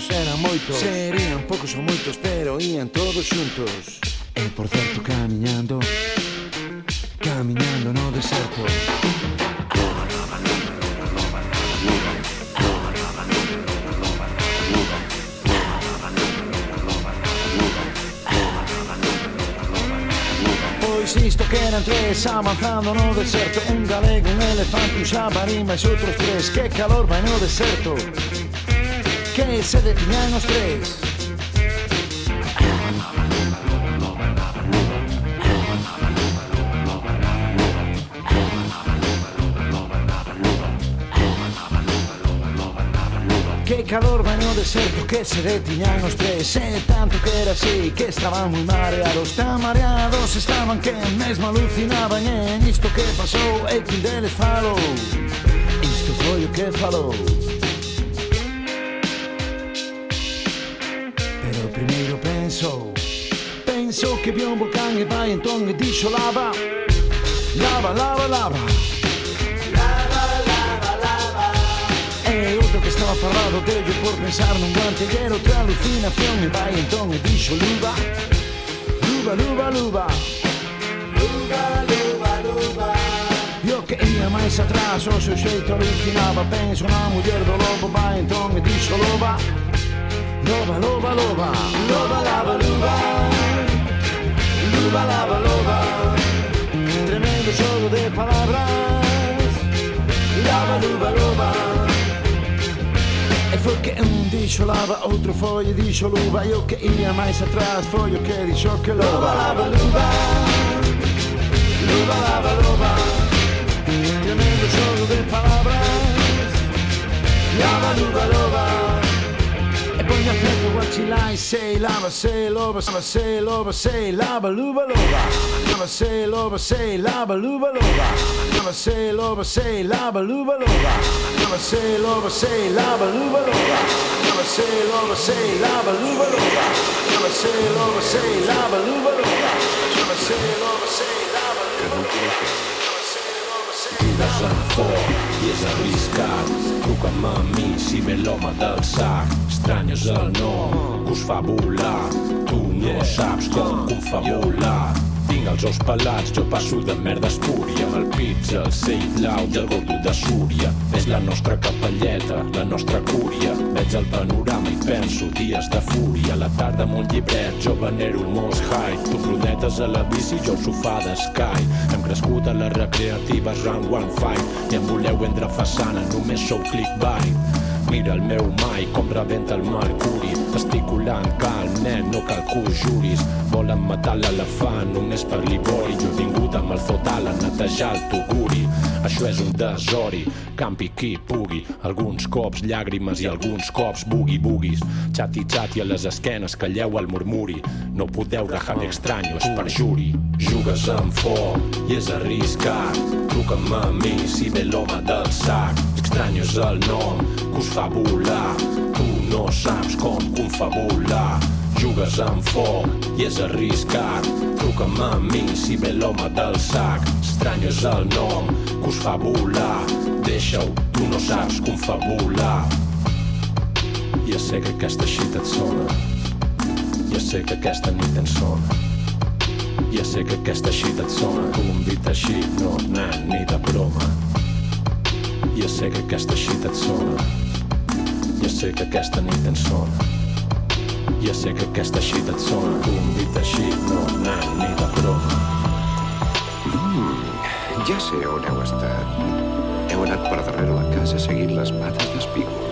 Serios eran moitos Serían poucos ou moitos Pero ían todos xuntos. E por certo camiñando Camiñando no deserto. Pois isto que eran tres avanzando no deserto. Un galego, un elefante, un xabarín Mais outros tres. Que calor vai no deserto que se detiñan os tres. Que calor vai no deserto que se detiñan os tres? E tanto que era así que estaban moi mareados. Tan mareados estaban que mesmo alucinaban E isto que pasou e que deles falou Isto foi o que falou sok bjørn på gang vai in dunge de sholaba Lava, lava, lava. Lava, lava, lava. E eh, oltre che stava parlando devi por pensare un guantigliero tra lucina, fiume, vai in tongue di scioluba luva luva luva. Luva luva luva. Io che ia mai satrà, so se scelto all'infinava Penso una mujer do lobo, vai in tongue di scioluba Loba, loba, loba Loba, lava, luba, luba. Luba lava loba Tremendo xogo de palabras. Lava luba loba E foi que un dixo lava Outro foi e dixo luba. E o que ia máis atrás foi o que dixo que loba Luba lava luba Luba lava loba Tremendo xogo de palabras. Lava luba loba burn your flame for what you like. Say lava, say loba, say loba, say lava, luba, loba. Lava, say loba, say lava, luba, loba. Lava, say loba, say lava, luba, loba. Lava, say loba, say lava, luba, loba. Lava, say loba, say lava, luba, loba. Lava, say loba, say lava, luba, loba. Lava, say loba, say lava, luba, loba. Lava, say loba, say lava, luba, loba. És arriscat Truca'm a mi si ve l'home del sac. Estranyes el nom que us fa volar. Tu no saps com confabular tinc els ous pelats, jo passo de merda espúria. El pizza, el sell blau i el gordo de Súria. És la nostra capelleta, la nostra cúria. Veig el panorama i penso dies de fúria. La tarda amb un llibret, jo venero most high. Tu rodetes a la bici, jo al sofà d'Sky Hem crescut a les recreatives round one fight. I em voleu vendre façana, només sou clickbait Mira el meu mai com rebenta el mercuri. Esticulant cal, nen, no cal que ho juris. Volen matar l'elefant només per l'ivori. Jo he vingut amb el fotal a netejar el tuguri Això és un desori, campi qui pugui. Alguns cops llàgrimes i alguns cops bugui-buguis Xati-xati a les esquenes, calleu el murmuri. No podeu rajar d'extraños per juri. Jugues amb foc i és arriscat. Truca'm a mi si ve l'home del sac Estrany és el nom que us fa volar. Tu no saps com confabular. Jugues amb foc i és arriscat. Truca'm a mi si ve l'home del sac. Estrany és el nom que us fa volar. Deixa-ho, tu no saps confabular. Ja sé que aquesta xita et sona. Ja sé que aquesta nit en sona. Ja sé que aquesta xita et sona. Ja sé que aquesta xit et sona. Ja sé que aquesta nit ens sona. Ja sé que aquesta xit et sona. Un dit així no anem ni de broma. Mm, ja sé on heu estat. Heu anat per darrere la casa seguint les mates d'espígol.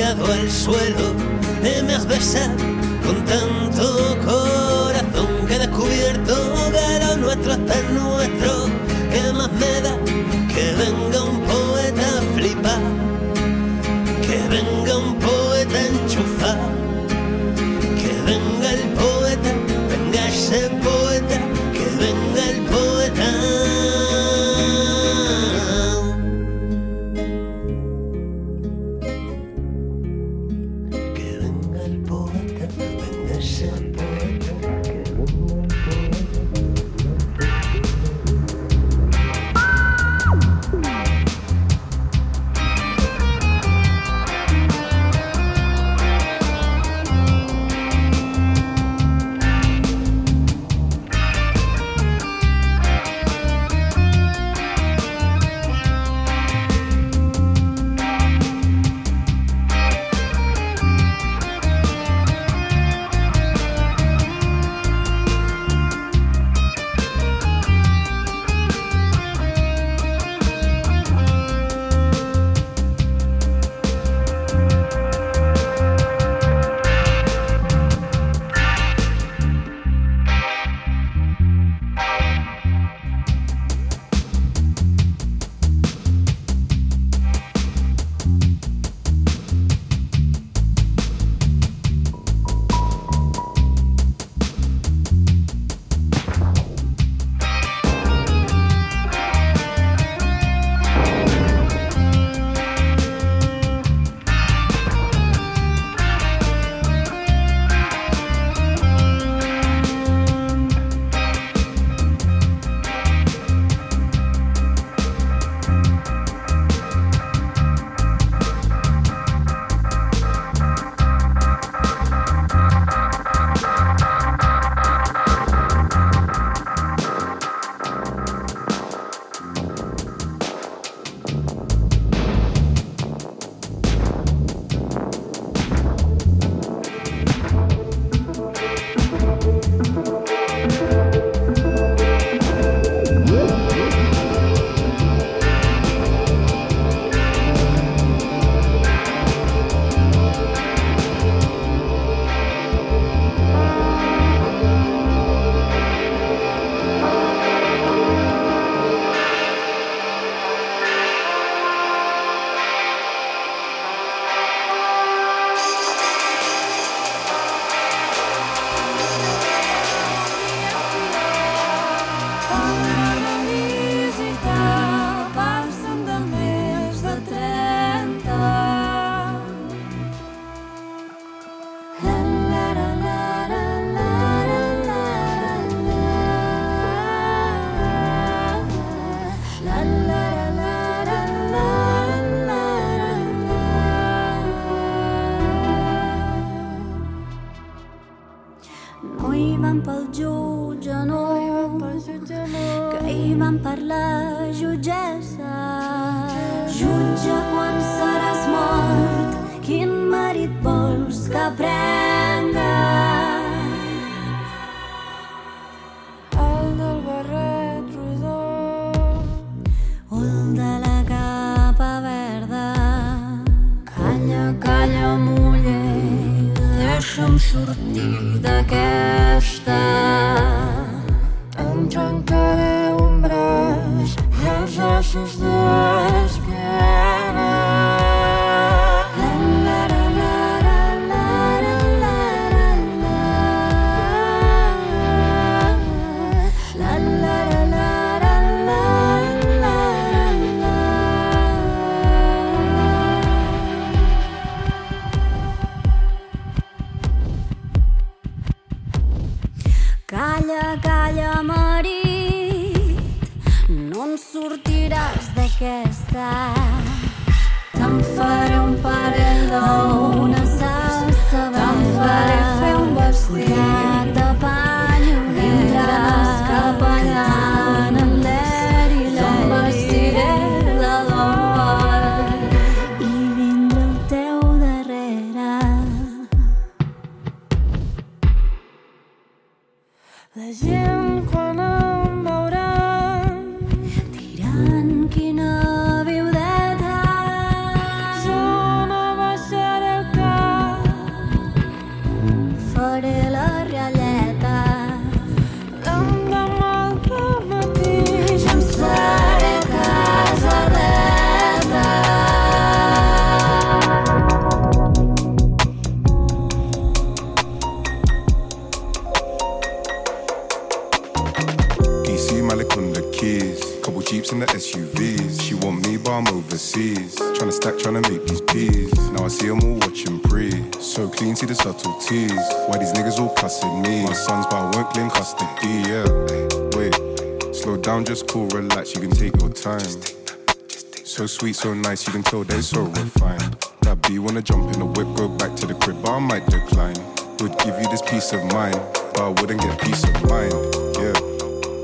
tirado al suelo, te me has besado con tanto corazón que he descubierto, que lo nuestro está nuevo millor muller, deixa'm sortir d'aquesta. Em trencaré un braç, els ossos dels Slow down, just cool, relax, you can take your time. So sweet, so nice, you can tell they so refined. That B wanna jump in the whip, go back to the crib, but I might decline. Would give you this peace of mind, but I wouldn't get peace of mind. Yeah.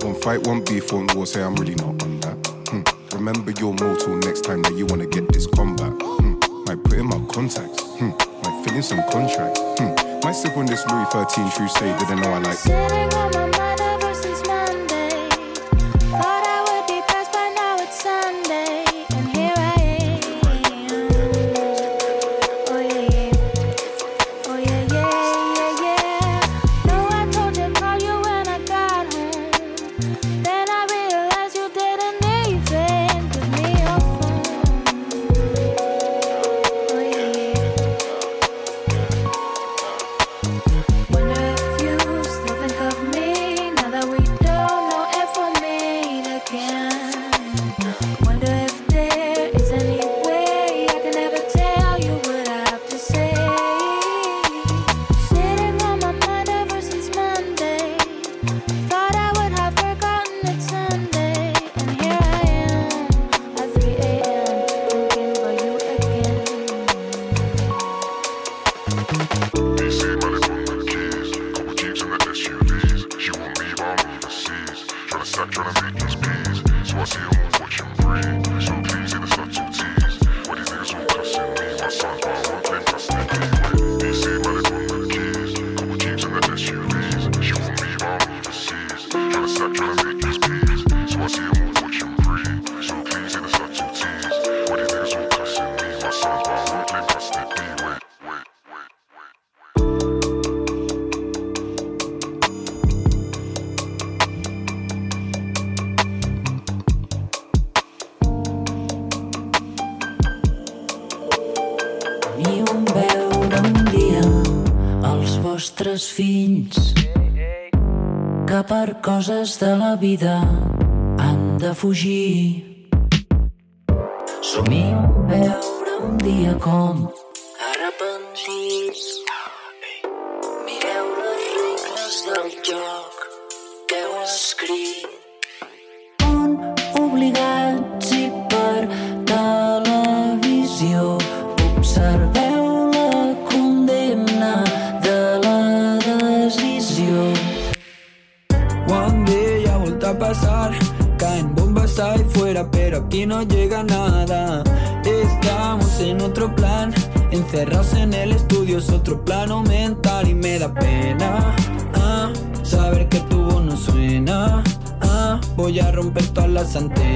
One fight, one beef, one war, say I'm really not on that. Hmm, remember you're mortal next time that you wanna get this combat. Hmm. Might put in my contacts, hmm. might fill in some contracts, Hmm. Might sip on this Louis 13 true state, didn't know I like. per coses de la vida han de fugir. Somio veure un dia com bastante.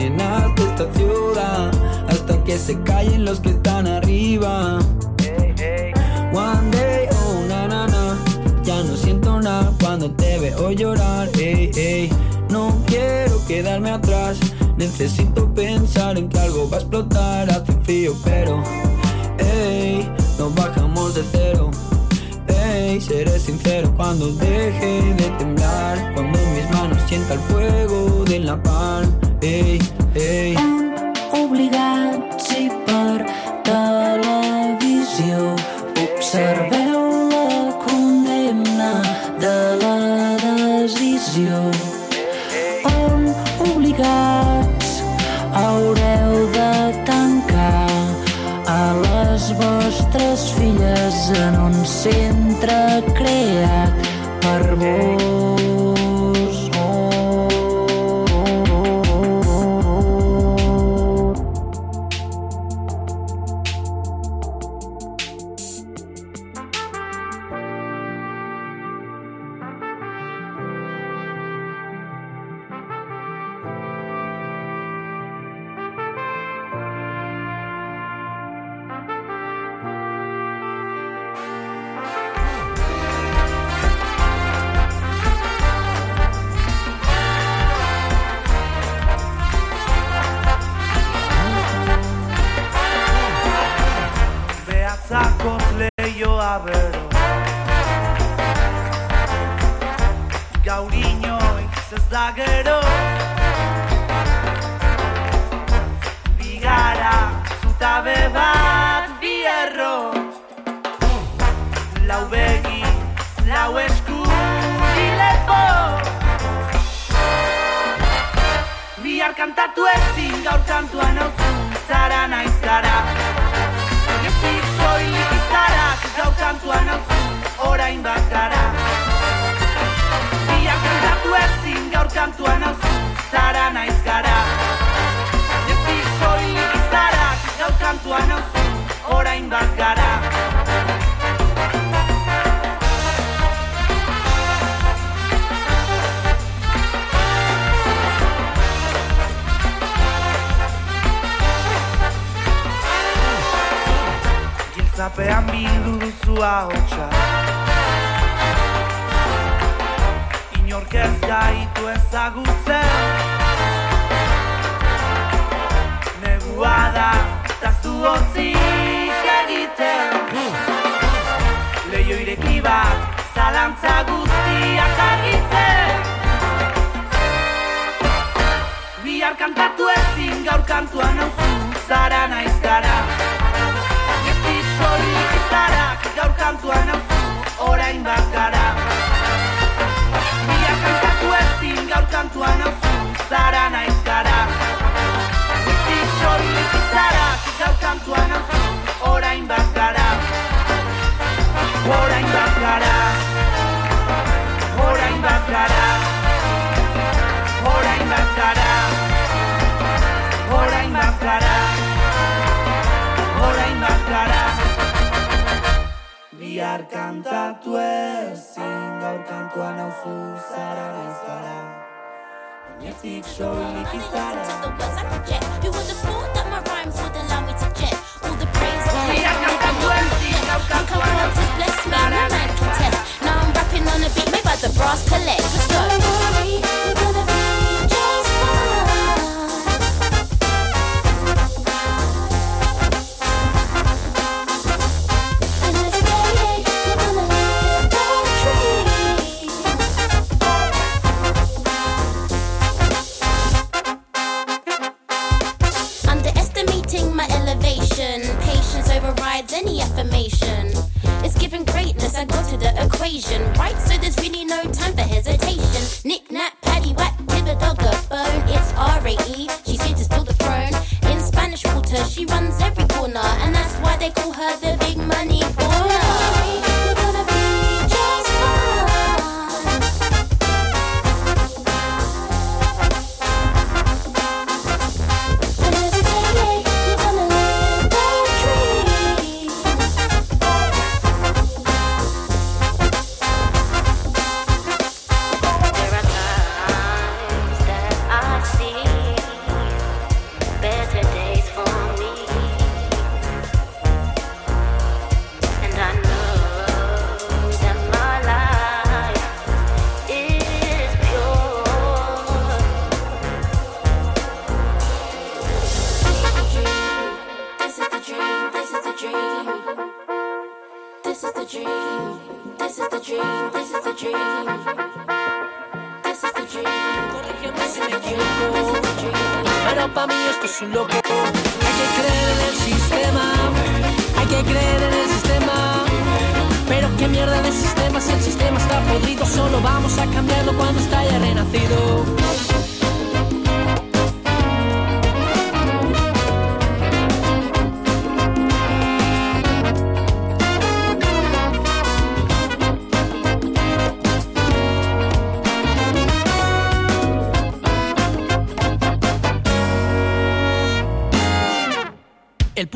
kontua hotxa. Inork ez gaitu ezagutzen. Negua da, eta zu hotzik egiten. Leio ireki bat, zalantza guztiak argitzen. Bihar kantatu ezin gaur kantuan hau zara naizkara gaur kantuan auzu orain bat gara. Mila kantatu ezin gaur kantuan auzu zara naiz gara. Iti xori iti zara gaur kantuan auzu orain bat gara. Orain bat gara. Orain bat gara. bihar kantatu ezin Gaur kantua nauzu zara naizara Magnetic show Nicky Bihar kantatu ezin Gaur kantua nauzu zara Now I'm rapping on a beat made by the brass collect Let's go.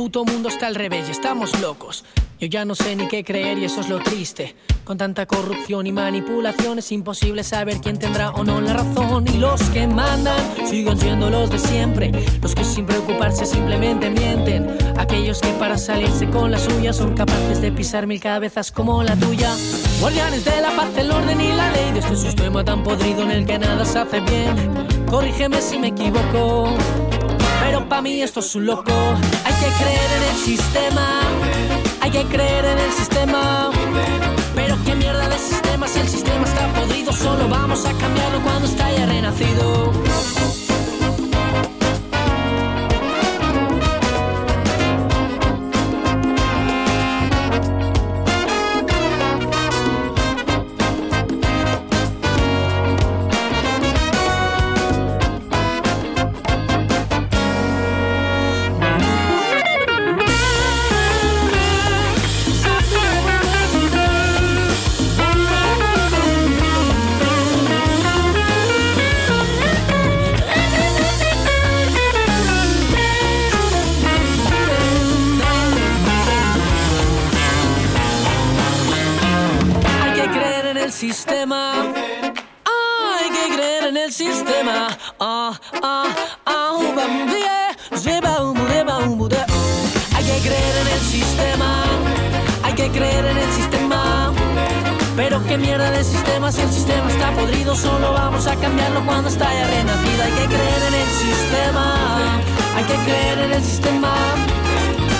Puto mundo está al revés y estamos locos. Yo ya no sé ni qué creer y eso es lo triste. Con tanta corrupción y manipulación es imposible saber quién tendrá o no la razón. Y los que mandan siguen siendo los de siempre. Los que sin preocuparse simplemente mienten. Aquellos que para salirse con la suya son capaces de pisar mil cabezas como la tuya. Guardianes de la paz, el orden y la ley de este sistema tan podrido en el que nada se hace bien. Corrígeme si me equivoco. Para mí esto es un loco. Hay que creer en el sistema. Hay que creer en el sistema. Pero qué mierda de sistema si el sistema está podrido. Solo vamos a cambiarlo cuando está ya renacido. Solo vamos a cambiarlo cuando está ya renacido. Hay que creer en el sistema. Hay que creer en el sistema.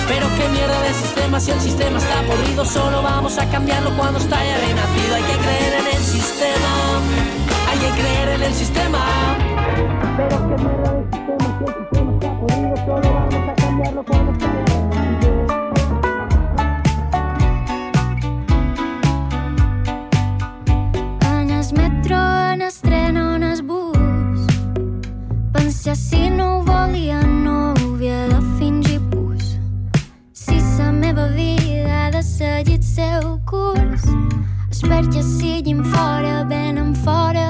Pero qué mierda de sistema si el sistema está podrido. Solo vamos a cambiarlo cuando está ya renacido. Hay que creer en el sistema. Hay que creer en el sistema. Pero qué mierda de sistema si el sistema está podrido. Solo vamos a cambiarlo cuando está Pensar si no ho volia no ho havia de fingir pus Si la meva vida ha de seguir el seu curs és perquè siguin fora, venen fora